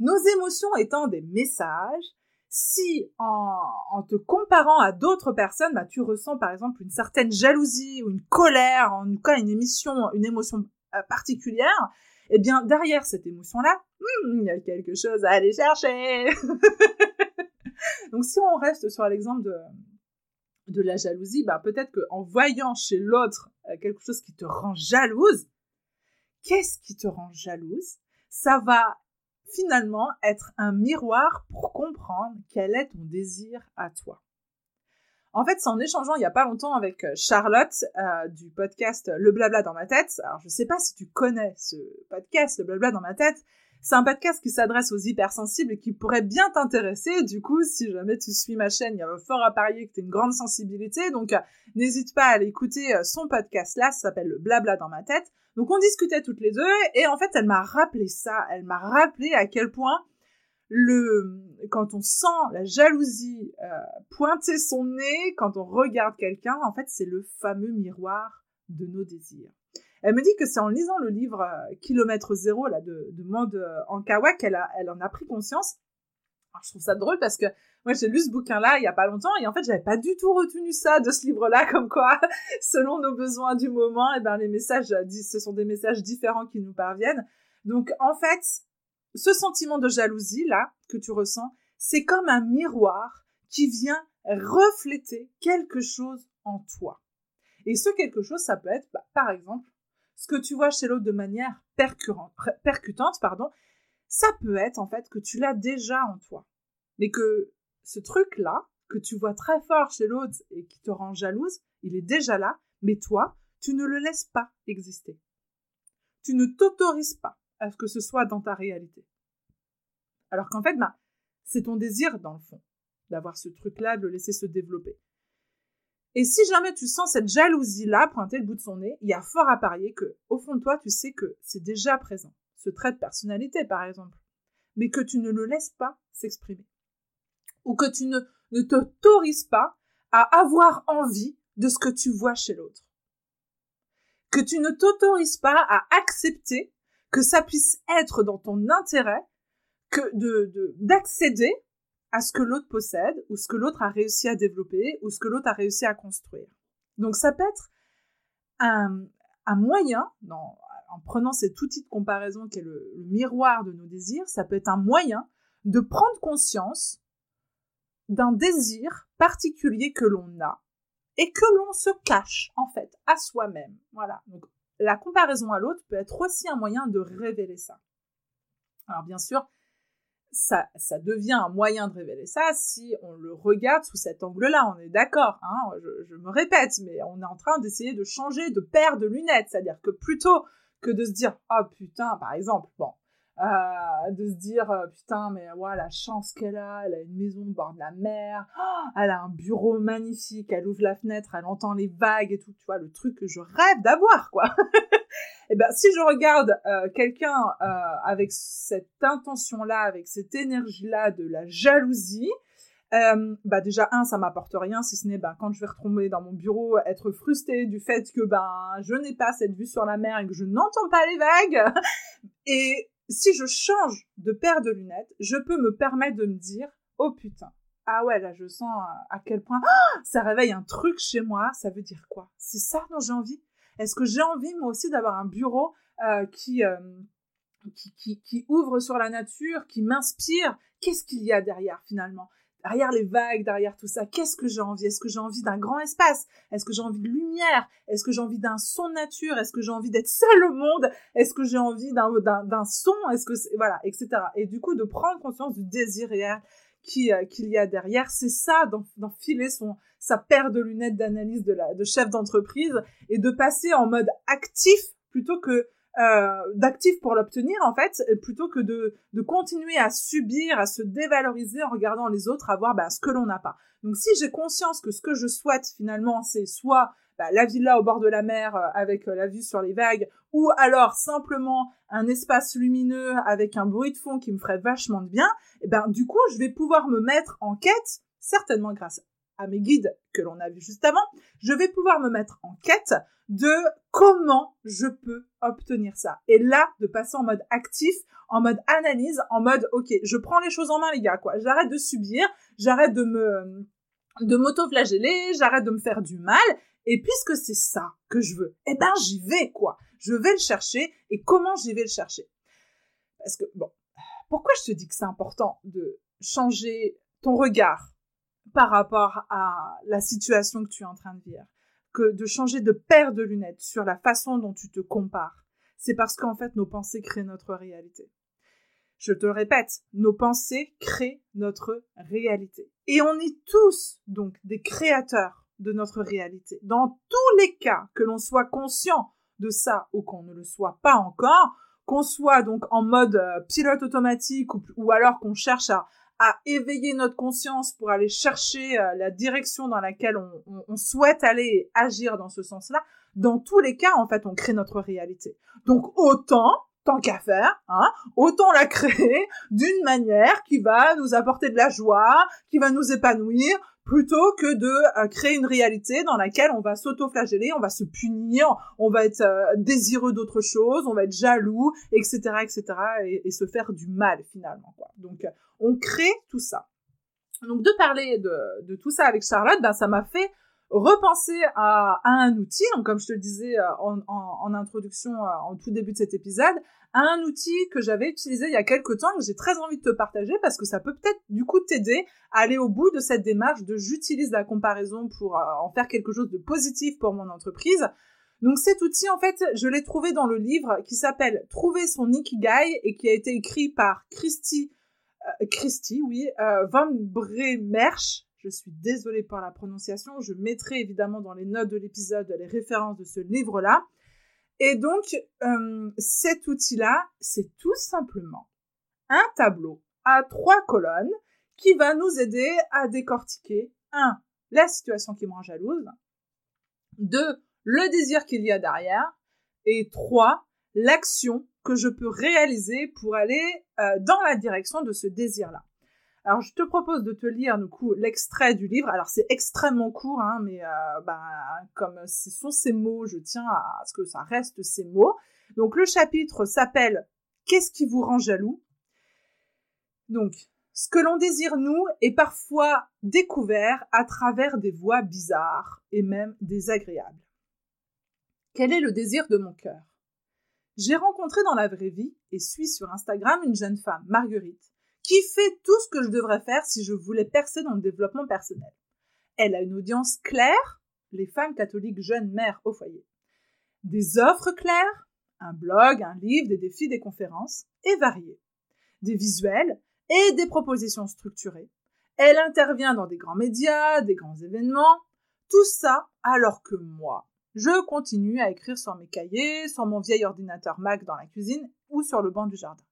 A: nos émotions étant des messages, si en, te comparant à d'autres personnes, bah, tu ressens par exemple une certaine jalousie ou une colère, en tout cas une émission, une émotion euh, particulière, eh bien, derrière cette émotion-là, hmm, il y a quelque chose à aller chercher. *laughs* Donc, si on reste sur l'exemple de, de la jalousie, bah, peut-être qu'en voyant chez l'autre euh, quelque chose qui te rend jalouse, qu'est-ce qui te rend jalouse? Ça va finalement être un miroir pour comprendre quel est ton désir à toi. En fait, c'est en échangeant il y a pas longtemps avec euh, Charlotte euh, du podcast Le Blabla dans ma tête. Alors, je sais pas si tu connais ce podcast, Le Blabla dans ma tête. C'est un podcast qui s'adresse aux hypersensibles et qui pourrait bien t'intéresser. Du coup, si jamais tu suis ma chaîne, il y a fort à parier que tu as une grande sensibilité. Donc, euh, n'hésite pas à aller écouter son podcast là. Ça s'appelle Le Blabla dans ma tête. Donc, on discutait toutes les deux et en fait, elle m'a rappelé ça. Elle m'a rappelé à quel point quand on sent la jalousie euh, pointer son nez quand on regarde quelqu'un, en fait, c'est le fameux miroir de nos désirs. Elle me dit que c'est en lisant le livre euh, Kilomètre Zéro là, de, de Mande euh, Ankawa qu'elle elle en a pris conscience. je trouve ça drôle parce que moi j'ai lu ce bouquin-là il y a pas longtemps et en fait j'avais pas du tout retenu ça de ce livre-là, *laughs* comme quoi, selon nos besoins du moment, et eh ben les messages, ce sont des messages différents qui nous parviennent. Donc en fait, ce sentiment de jalousie là que tu ressens, c'est comme un miroir qui vient refléter quelque chose en toi. Et ce quelque chose, ça peut être, bah, par exemple, ce que tu vois chez l'autre de manière percutante, pardon, ça peut être en fait que tu l'as déjà en toi. Mais que ce truc-là, que tu vois très fort chez l'autre et qui te rend jalouse, il est déjà là, mais toi, tu ne le laisses pas exister. Tu ne t'autorises pas à ce que ce soit dans ta réalité. Alors qu'en fait, bah, c'est ton désir dans le fond, d'avoir ce truc-là, de le laisser se développer. Et si jamais tu sens cette jalousie-là pointer le bout de son nez, il y a fort à parier que, au fond de toi, tu sais que c'est déjà présent. Ce trait de personnalité, par exemple. Mais que tu ne le laisses pas s'exprimer. Ou que tu ne, ne t'autorises pas à avoir envie de ce que tu vois chez l'autre. Que tu ne t'autorises pas à accepter que ça puisse être dans ton intérêt que de, d'accéder à ce que l'autre possède, ou ce que l'autre a réussi à développer, ou ce que l'autre a réussi à construire. Donc ça peut être un, moyen, en prenant cet outil de comparaison qui est le, miroir de nos désirs, ça peut être un moyen de prendre conscience d'un désir particulier que l'on a et que l'on se cache en fait à soi-même. Voilà. La comparaison à l'autre peut être aussi un moyen de révéler ça. Alors bien sûr, ça, ça devient un moyen de révéler ça si on le regarde sous cet angle-là. On est d'accord, hein, je, me répète, mais on est en train d'essayer de changer de paire de lunettes. C'est-à-dire que plutôt que de se dire, oh putain, par exemple, bon, euh, de se dire, euh, putain, mais ouais, la chance qu'elle a, elle a une maison au bord de la mer, oh, elle a un bureau magnifique, elle ouvre la fenêtre, elle entend les vagues et tout, tu vois, le truc que je rêve d'avoir, quoi. *laughs* Eh ben, si je regarde euh, quelqu'un avec cette intention-là, avec cette énergie-là de la jalousie, bah déjà un, ça m'apporte rien, si ce n'est bah, quand je vais retomber dans mon bureau, être frustrée du fait que ben je n'ai pas cette vue sur la mer et que je n'entends pas les vagues. *laughs* Et si je change de paire de lunettes, je peux me permettre de me dire, oh putain, ah ouais, là je sens à quel point ça réveille un truc chez moi. Ça veut dire quoi? C'est ça dont j'ai envie? Est-ce que j'ai envie, moi aussi, d'avoir un bureau euh, euh, qui, qui, qui, ouvre sur la nature, qui m'inspire? Qu'est-ce qu'il y a derrière, finalement? Derrière les vagues, derrière tout ça, qu'est-ce que j'ai envie? Est-ce que j'ai envie d'un grand espace? Est-ce que j'ai envie de lumière? Est-ce que j'ai envie d'un son nature? Est-ce que j'ai envie d'être seule au monde? Est-ce que j'ai envie d'un son? Est-ce que voilà, etc. Et du coup, de prendre conscience du désir réel euh, qu'il y a derrière, c'est ça, d'enfiler son sa paire de lunettes d'analyse de, de chef d'entreprise et de passer en mode actif plutôt que euh, d'actif pour l'obtenir en fait, plutôt que de, de continuer à subir, à se dévaloriser en regardant les autres, à voir bah, ce que l'on n'a pas. Donc si j'ai conscience que ce que je souhaite finalement, c'est soit bah, la villa au bord de la mer euh, avec euh, la vue sur les vagues, ou alors simplement un espace lumineux avec un bruit de fond qui me ferait vachement de bien, et eh ben du coup je vais pouvoir me mettre en quête, certainement grâce à mes guides que l'on a vu juste avant, je vais pouvoir me mettre en quête de comment je peux obtenir ça. Et là, de passer en mode actif, en mode analyse, en mode, ok, je prends les choses en main, les gars, quoi. J'arrête de subir, j'arrête de me, de m'auto-flageller, j'arrête de me faire du mal. Et puisque c'est ça que je veux, eh ben, j'y vais, quoi. Je vais le chercher. Et comment j'y vais le chercher? Parce que, bon, pourquoi je te dis que c'est important de changer ton regard par rapport à la situation que tu es en train de vivre, que de changer de paire de lunettes sur la façon dont tu te compares, c'est parce qu'en fait nos pensées créent notre réalité. Je te le répète, nos pensées créent notre réalité. Et on est tous donc des créateurs de notre réalité. Dans tous les cas, que l'on soit conscient de ça ou qu'on ne le soit pas encore, qu'on soit donc en mode euh, pilote automatique ou alors qu'on cherche à, à éveiller notre conscience pour aller chercher euh, la direction dans laquelle on, souhaite aller agir dans ce sens-là, dans tous les cas, en fait, on crée notre réalité. Donc autant tant qu'à faire, hein, autant la créer d'une manière qui va nous apporter de la joie, qui va nous épanouir, plutôt que de euh, créer une réalité dans laquelle on va s'auto-flageller, on va se punir, on va être euh, désireux d'autre chose, on va être jaloux, etc., etc., et, se faire du mal finalement. Quoi. Donc, on crée tout ça. Donc, de parler de, de tout ça avec Charlotte, ben, ça m'a fait repenser à, un outil, donc comme je te le disais euh, en, introduction, euh, en tout début de cet épisode, à un outil que j'avais utilisé il y a quelques temps que j'ai très envie de te partager parce que ça peut peut-être du coup t'aider à aller au bout de cette démarche de j'utilise la comparaison pour euh, en faire quelque chose de positif pour mon entreprise. Donc cet outil, en fait, je l'ai trouvé dans le livre qui s'appelle Trouver son Ikigai et qui a été écrit par Christy, Christy, oui, Van Bremerch, je suis désolée pour la prononciation. Je mettrai évidemment dans les notes de l'épisode les références de ce livre-là. Et donc, euh, cet outil-là, c'est tout simplement un tableau à trois colonnes qui va nous aider à décortiquer, un, la situation qui me rend jalouse, deux, le désir qu'il y a derrière, et trois, l'action que je peux réaliser pour aller euh, dans la direction de ce désir-là. Alors, je te propose de te lire, l'extrait du livre. Alors, c'est extrêmement court, hein, mais euh, bah, comme ce sont ces mots, je tiens à ce que ça reste ces mots. Donc, le chapitre s'appelle Qu'est-ce qui vous rend jaloux? Donc, ce que l'on désire, nous, est parfois découvert à travers des voies bizarres et même désagréables. Quel est le désir de mon cœur? J'ai rencontré dans la vraie vie et suis sur Instagram une jeune femme, Marguerite, qui fait tout ce que je devrais faire si je voulais percer dans le développement personnel. Elle a une audience claire, les femmes catholiques jeunes mères au foyer. Des offres claires, un blog, un livre, des défis, des conférences, et variés. Des visuels et des propositions structurées. Elle intervient dans des grands médias, des grands événements, tout ça alors que moi, je continue à écrire sur mes cahiers, sur mon vieil ordinateur Mac dans la cuisine ou sur le banc du jardin.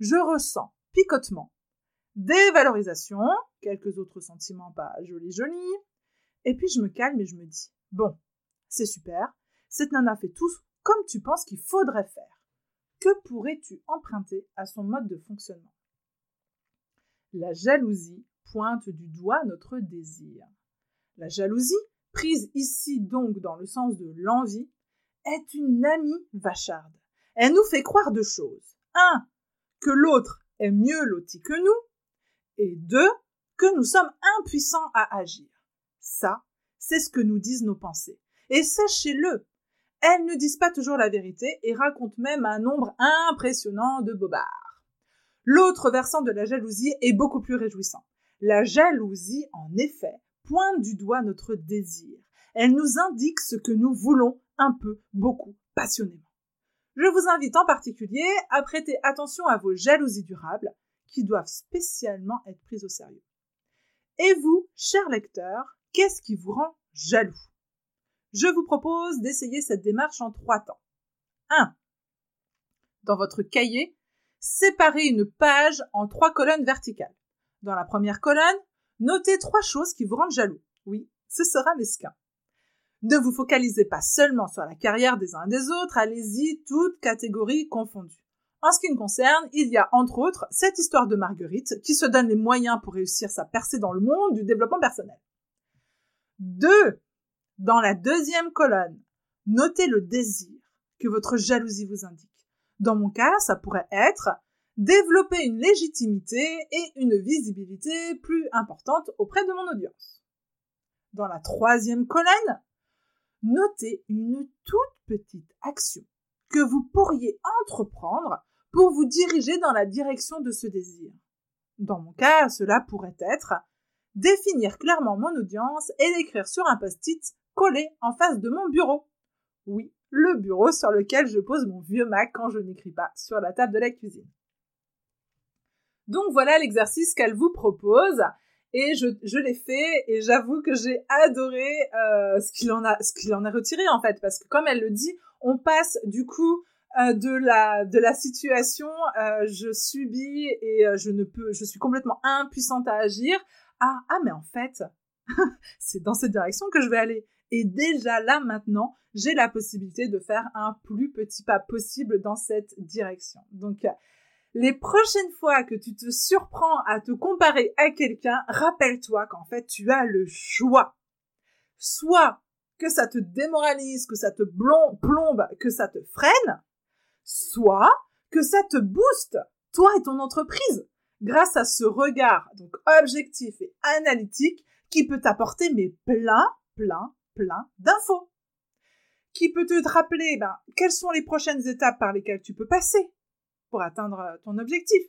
A: Je ressens picotement, dévalorisation, quelques autres sentiments pas jolis jolis, et puis je me calme et je me dis, bon, c'est super, cette nana fait tout comme tu penses qu'il faudrait faire. Que pourrais-tu emprunter à son mode de fonctionnement? La jalousie pointe du doigt notre désir. La jalousie, prise ici donc dans le sens de l'envie, est une amie vacharde. Elle nous fait croire deux choses. Un, que l'autre est mieux loti que nous, et deux, que nous sommes impuissants à agir. Ça, c'est ce que nous disent nos pensées. Et sachez-le, elles ne disent pas toujours la vérité et racontent même un nombre impressionnant de bobards. L'autre versant de la jalousie est beaucoup plus réjouissant. La jalousie, en effet, pointe du doigt notre désir. Elle nous indique ce que nous voulons un peu, beaucoup, passionnément. Je vous invite en particulier à prêter attention à vos jalousies durables qui doivent spécialement être prises au sérieux. Et vous, chers lecteurs, qu'est-ce qui vous rend jaloux? Je vous propose d'essayer cette démarche en trois temps. 1. Dans votre cahier, séparez une page en trois colonnes verticales. Dans la première colonne, notez trois choses qui vous rendent jaloux. Oui, ce sera mesquin. Ne vous focalisez pas seulement sur la carrière des uns et des autres, allez-y toutes catégories confondues. En ce qui me concerne, il y a entre autres cette histoire de Marguerite qui se donne les moyens pour réussir sa percée dans le monde du développement personnel. 2. Dans la deuxième colonne, notez le désir que votre jalousie vous indique. Dans mon cas, ça pourrait être développer une légitimité et une visibilité plus importante auprès de mon audience. Dans la troisième colonne, notez une toute petite action que vous pourriez entreprendre pour vous diriger dans la direction de ce désir. Dans mon cas, cela pourrait être définir clairement mon audience et l'écrire sur un post-it collé en face de mon bureau. Oui, le bureau sur lequel je pose mon vieux Mac quand je n'écris pas sur la table de la cuisine. Donc voilà l'exercice qu'elle vous propose et je, je l'ai fait et j'avoue que j'ai adoré euh, ce qu'il en a ce qu'il en a retiré en fait parce que comme elle le dit on passe du coup euh, de la de la situation euh, je subis et je ne peux je suis complètement impuissante à agir à ah mais en fait *laughs* c'est dans cette direction que je vais aller Et déjà là maintenant, j'ai la possibilité de faire un plus petit pas possible dans cette direction. Donc, les prochaines fois que tu te surprends à te comparer à quelqu'un, rappelle-toi qu'en fait, tu as le choix. Soit que ça te démoralise, que ça te plombe, que ça te freine, soit que ça te booste, toi et ton entreprise, grâce à ce regard donc objectif et analytique qui peut t'apporter mais plein, plein, plein d'infos. Qui peut te rappeler ben, quelles sont les prochaines étapes par lesquelles tu peux passer? Pour atteindre euh, ton objectif.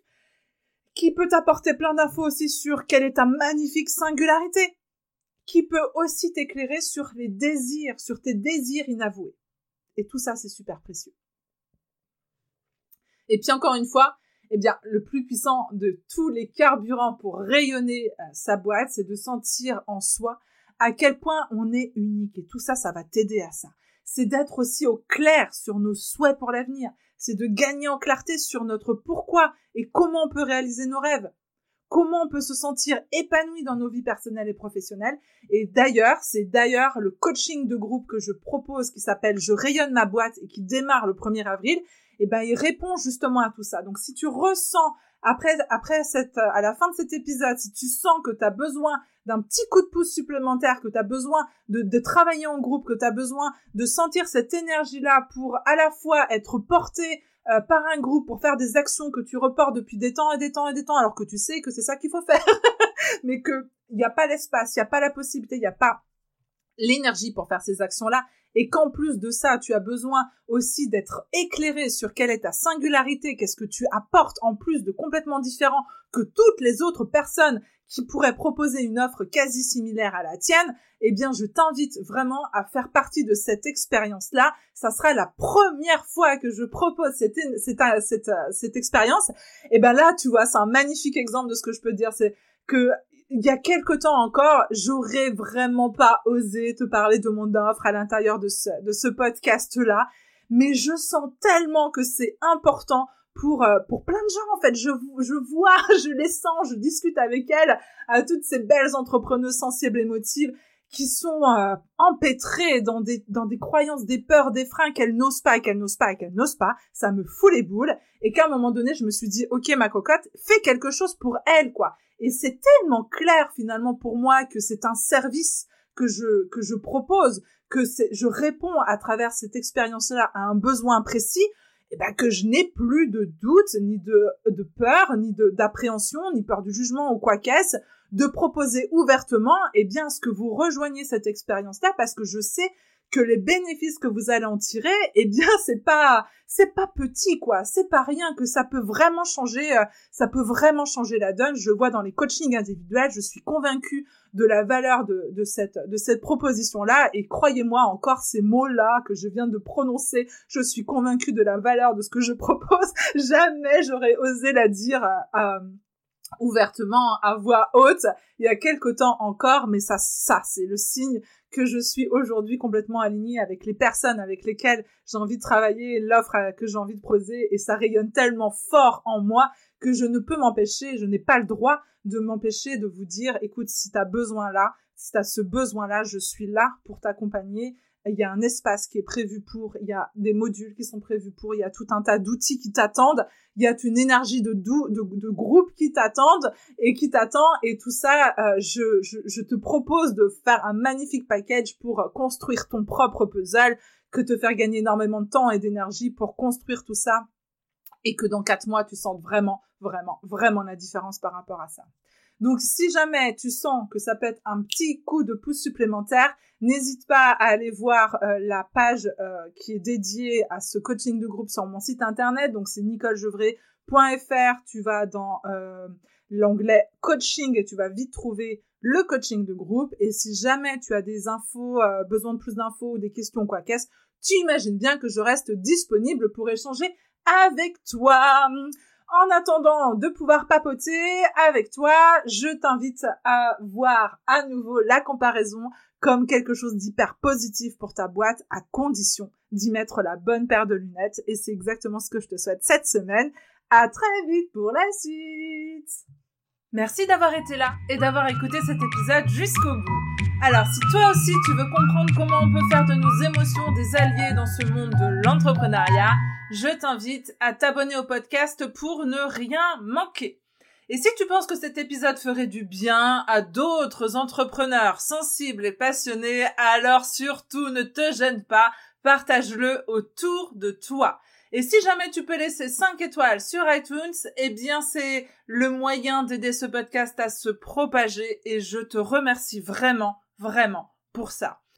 A: Qui peut t'apporter plein d'infos aussi sur quelle est ta magnifique singularité. Qui peut aussi t'éclairer sur les désirs, sur tes désirs inavoués. Et tout ça, c'est super précieux. Et puis encore une fois, eh bien, le plus puissant de tous les carburants pour rayonner euh, sa boîte, c'est de sentir en soi à quel point on est unique. Et tout ça, ça va t'aider à ça. C'est d'être aussi au clair sur nos souhaits pour l'avenir. C'est de gagner en clarté sur notre pourquoi et comment on peut réaliser nos rêves. Comment on peut se sentir épanoui dans nos vies personnelles et professionnelles. Et d'ailleurs, c'est d'ailleurs le coaching de groupe que je propose qui s'appelle Je rayonne ma boîte et qui démarre le 1er avril eh ben, il répond justement à tout ça. Donc, si tu ressens, après, après cette, à la fin de cet épisode, si tu sens que tu as besoin d'un petit coup de pouce supplémentaire, que tu as besoin de, travailler en groupe, que tu as besoin de sentir cette énergie-là pour à la fois être porté euh, par un groupe, pour faire des actions que tu reportes depuis des temps et des temps et des temps, alors que tu sais que c'est ça qu'il faut faire, *laughs* mais que il n'y a pas l'espace, il n'y a pas la possibilité, il n'y a pas l'énergie pour faire ces actions-là, et qu'en plus de ça, tu as besoin aussi d'être éclairé sur quelle est ta singularité, qu'est-ce que tu apportes en plus de complètement différent que toutes les autres personnes qui pourraient proposer une offre quasi similaire à la tienne, eh bien, je t'invite vraiment à faire partie de cette expérience-là. Ça sera la première fois que je propose cette, expérience. Et ben là, tu vois, c'est un magnifique exemple de ce que je peux dire. C'est que il y a quelque temps encore, j'aurais vraiment pas osé te parler de mon offre à l'intérieur de ce, de ce podcast-là. Mais je sens tellement que c'est important pour euh, pour plein de gens en fait je je vois *laughs* je les sens je discute avec elles à toutes ces belles entrepreneuses sensibles émotives qui sont euh, empêtrées dans des dans des croyances des peurs des freins qu'elles n'osent pas qu'elles n'osent pas qu'elles n'osent pas ça me fout les boules. Et qu'à un moment donné je me suis dit ok ma cocotte fais quelque chose pour elles quoi. Et c'est tellement clair finalement pour moi que c'est un service que je, que je propose, que je réponds à travers cette expérience-là à un besoin précis, eh ben que je n'ai plus de doute, ni de, de peur, ni d'appréhension, ni peur du jugement ou quoi qu'est-ce, de proposer ouvertement, eh bien, ce que vous rejoignez cette expérience-là parce que je sais que les bénéfices que vous allez en tirer, eh bien, *laughs* c'est pas, c'est pas petit, quoi. C'est pas rien, que ça peut vraiment changer, euh, ça peut vraiment changer la donne. Je vois dans les coachings individuels, je suis convaincue de la valeur de, de cette, de cette proposition-là. Et croyez-moi, encore ces mots-là que je viens de prononcer, je suis convaincue de la valeur de ce que je propose. *laughs* Jamais j'aurais osé la dire à, ouvertement à voix haute il y a quelque temps encore, mais ça, ça, c'est le signe que je suis aujourd'hui complètement alignée avec les personnes avec lesquelles j'ai envie de travailler, l'offre que j'ai envie de poser, et ça rayonne tellement fort en moi que je ne peux m'empêcher, je n'ai pas le droit de m'empêcher de vous dire, écoute, si tu as besoin là, si tu as ce besoin-là, je suis là pour t'accompagner il y a un espace qui est prévu pour, il y a des modules qui sont prévus pour, il y a tout un tas d'outils qui t'attendent, il y a une énergie de, de, de groupe qui t'attendent et qui t'attend et tout ça, euh, je, je, je, te propose de faire un magnifique package pour construire ton propre puzzle, que te faire gagner énormément de temps et d'énergie pour construire tout ça et que dans quatre mois, tu sens vraiment, vraiment, vraiment la différence par rapport à ça. Donc, si jamais tu sens que ça peut être un petit coup de pouce supplémentaire, n'hésite pas à aller voir euh, la page euh, qui est dédiée à ce coaching de groupe sur mon site internet. Donc, c'est nicolejevray.fr. Tu vas dans euh, l'onglet coaching et tu vas vite trouver le coaching de groupe. Et si jamais tu as des infos, besoin de plus d'infos ou des questions, quoi qu'est-ce, tu imagines bien que je reste disponible pour échanger avec toi. En attendant de pouvoir papoter avec toi, je t'invite à voir à nouveau la comparaison comme quelque chose d'hyper positif pour ta boîte à condition d'y mettre la bonne paire de lunettes et c'est exactement ce que je te souhaite cette semaine. À très vite pour la suite! Merci d'avoir été là et d'avoir écouté cet épisode jusqu'au bout. Alors si toi aussi tu veux comprendre comment on peut faire de nos émotions des alliés dans ce monde de l'entrepreneuriat, je t'invite à t'abonner au podcast pour ne rien manquer. Et si tu penses que cet épisode ferait du bien à d'autres entrepreneurs sensibles et passionnés, alors surtout ne te gêne pas, partage-le autour de toi. Et si jamais tu peux laisser 5 étoiles sur iTunes, eh bien c'est le moyen d'aider ce podcast à se propager et je te remercie vraiment, vraiment pour ça.